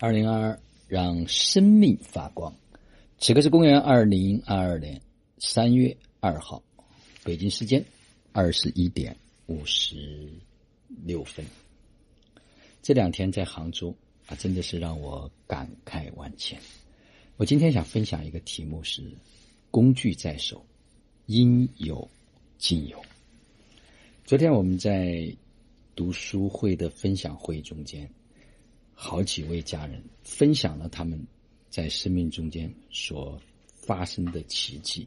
二零二二，让生命发光。此刻是公元二零二二年三月二号，北京时间二十一点五十六分。这两天在杭州啊，真的是让我感慨万千。我今天想分享一个题目是：工具在手，应有尽有。昨天我们在读书会的分享会中间。好几位家人分享了他们在生命中间所发生的奇迹，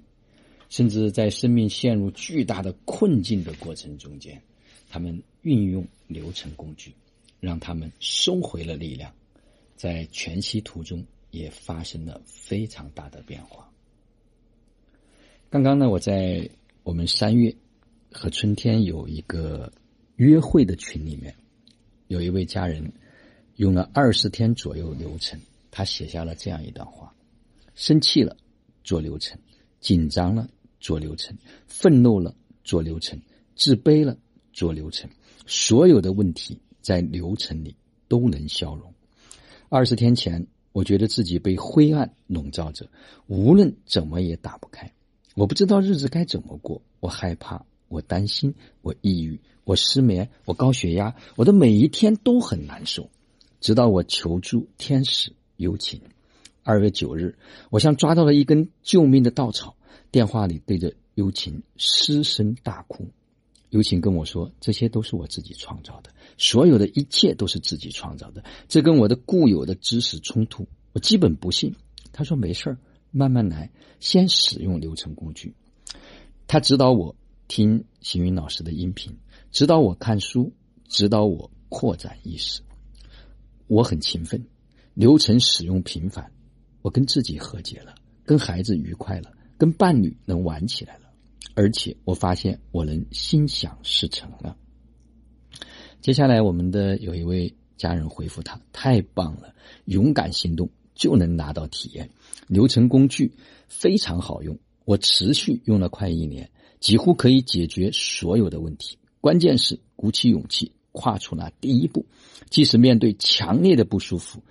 甚至在生命陷入巨大的困境的过程中间，他们运用流程工具，让他们收回了力量，在全息途中也发生了非常大的变化。刚刚呢，我在我们三月和春天有一个约会的群里面，有一位家人。用了二十天左右流程，他写下了这样一段话：生气了做流程，紧张了做流程，愤怒了做流程，自卑了做流程，所有的问题在流程里都能消融。二十天前，我觉得自己被灰暗笼罩着，无论怎么也打不开。我不知道日子该怎么过，我害怕，我担心，我抑郁，我失眠，我高血压，我的每一天都很难受。直到我求助天使幽情，二月九日，我像抓到了一根救命的稻草，电话里对着幽情失声大哭。幽情跟我说：“这些都是我自己创造的，所有的一切都是自己创造的。”这跟我的固有的知识冲突，我基本不信。他说：“没事儿，慢慢来，先使用流程工具。”他指导我听行云老师的音频，指导我看书，指导我扩展意识。我很勤奋，流程使用频繁，我跟自己和解了，跟孩子愉快了，跟伴侣能玩起来了，而且我发现我能心想事成了。接下来，我们的有一位家人回复他：“太棒了，勇敢行动就能拿到体验，流程工具非常好用，我持续用了快一年，几乎可以解决所有的问题。关键是鼓起勇气。”跨出了第一步，即使面对强烈的不舒服，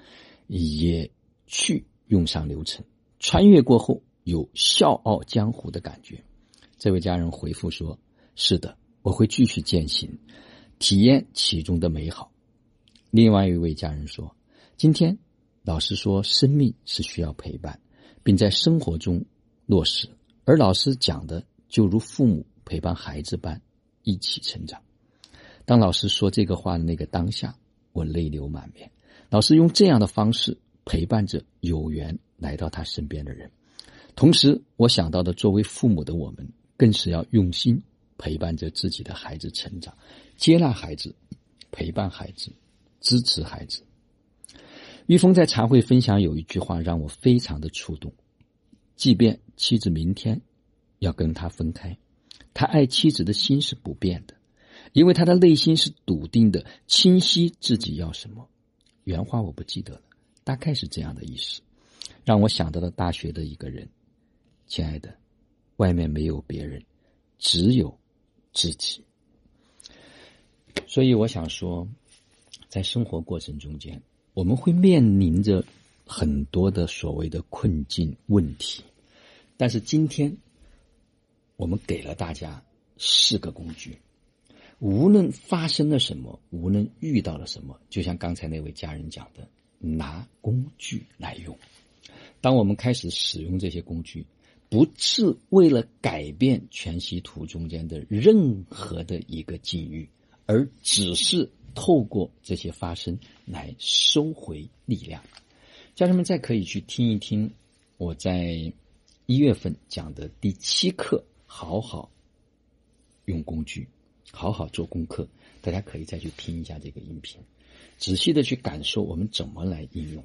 也去用上流程。穿越过后，有笑傲江湖的感觉。这位家人回复说：“是的，我会继续践行，体验其中的美好。”另外一位家人说：“今天老师说，生命是需要陪伴，并在生活中落实，而老师讲的就如父母陪伴孩子般一起成长。”当老师说这个话的那个当下，我泪流满面。老师用这样的方式陪伴着有缘来到他身边的人，同时我想到的，作为父母的我们，更是要用心陪伴着自己的孩子成长，接纳孩子，陪伴孩子，支持孩子。玉峰在茶会分享有一句话让我非常的触动：，即便妻子明天要跟他分开，他爱妻子的心是不变的。因为他的内心是笃定的，清晰自己要什么。原话我不记得了，大概是这样的意思，让我想到了大学的一个人。亲爱的，外面没有别人，只有自己。所以我想说，在生活过程中间，我们会面临着很多的所谓的困境问题，但是今天我们给了大家四个工具。无论发生了什么，无论遇到了什么，就像刚才那位家人讲的，拿工具来用。当我们开始使用这些工具，不是为了改变全息图中间的任何的一个境遇，而只是透过这些发生来收回力量。家人们再可以去听一听我在一月份讲的第七课，好好用工具。好好做功课，大家可以再去听一下这个音频，仔细的去感受我们怎么来应用。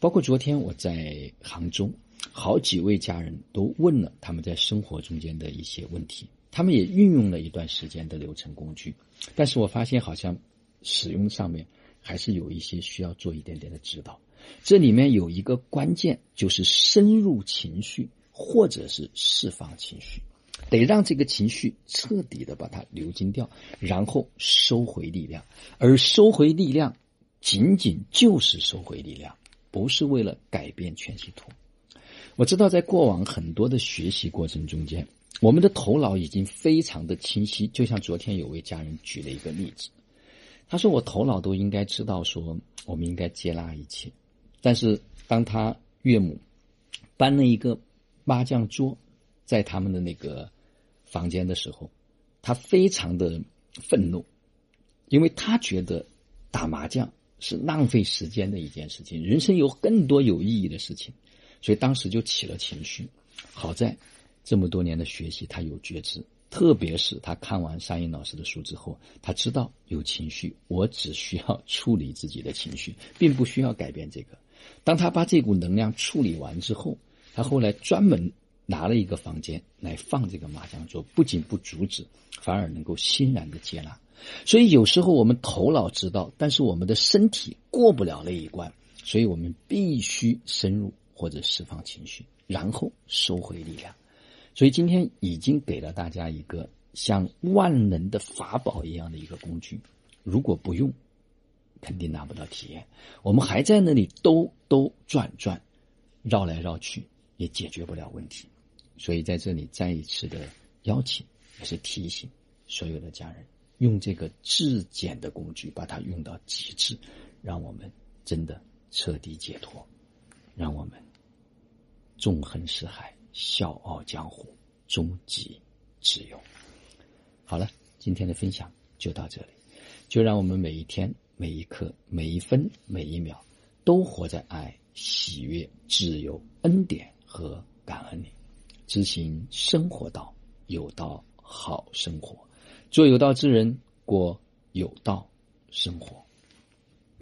包括昨天我在杭州，好几位家人都问了他们在生活中间的一些问题，他们也运用了一段时间的流程工具，但是我发现好像使用上面还是有一些需要做一点点的指导。这里面有一个关键，就是深入情绪或者是释放情绪。得让这个情绪彻底的把它流经掉，然后收回力量。而收回力量，仅仅就是收回力量，不是为了改变全息图。我知道，在过往很多的学习过程中间，我们的头脑已经非常的清晰。就像昨天有位家人举了一个例子，他说：“我头脑都应该知道，说我们应该接纳一切。”但是当他岳母搬了一个麻将桌在他们的那个房间的时候，他非常的愤怒，因为他觉得打麻将是浪费时间的一件事情，人生有更多有意义的事情。所以当时就起了情绪，好在这么多年的学习，他有觉知。特别是他看完沙鹰老师的书之后，他知道有情绪，我只需要处理自己的情绪，并不需要改变这个。当他把这股能量处理完之后，他后来专门拿了一个房间来放这个麻将桌，不仅不阻止，反而能够欣然的接纳。所以有时候我们头脑知道，但是我们的身体过不了那一关，所以我们必须深入。或者释放情绪，然后收回力量。所以今天已经给了大家一个像万能的法宝一样的一个工具，如果不用，肯定拿不到体验。我们还在那里兜兜转转，绕来绕去，也解决不了问题。所以在这里再一次的邀请，也是提醒所有的家人，用这个质简的工具，把它用到极致，让我们真的彻底解脱。让我们纵横四海，笑傲江湖，终极自由。好了，今天的分享就到这里。就让我们每一天、每一刻、每一分、每一秒，都活在爱、喜悦、自由、恩典和感恩里，执行生活道，有道好生活，做有道之人，过有道生活。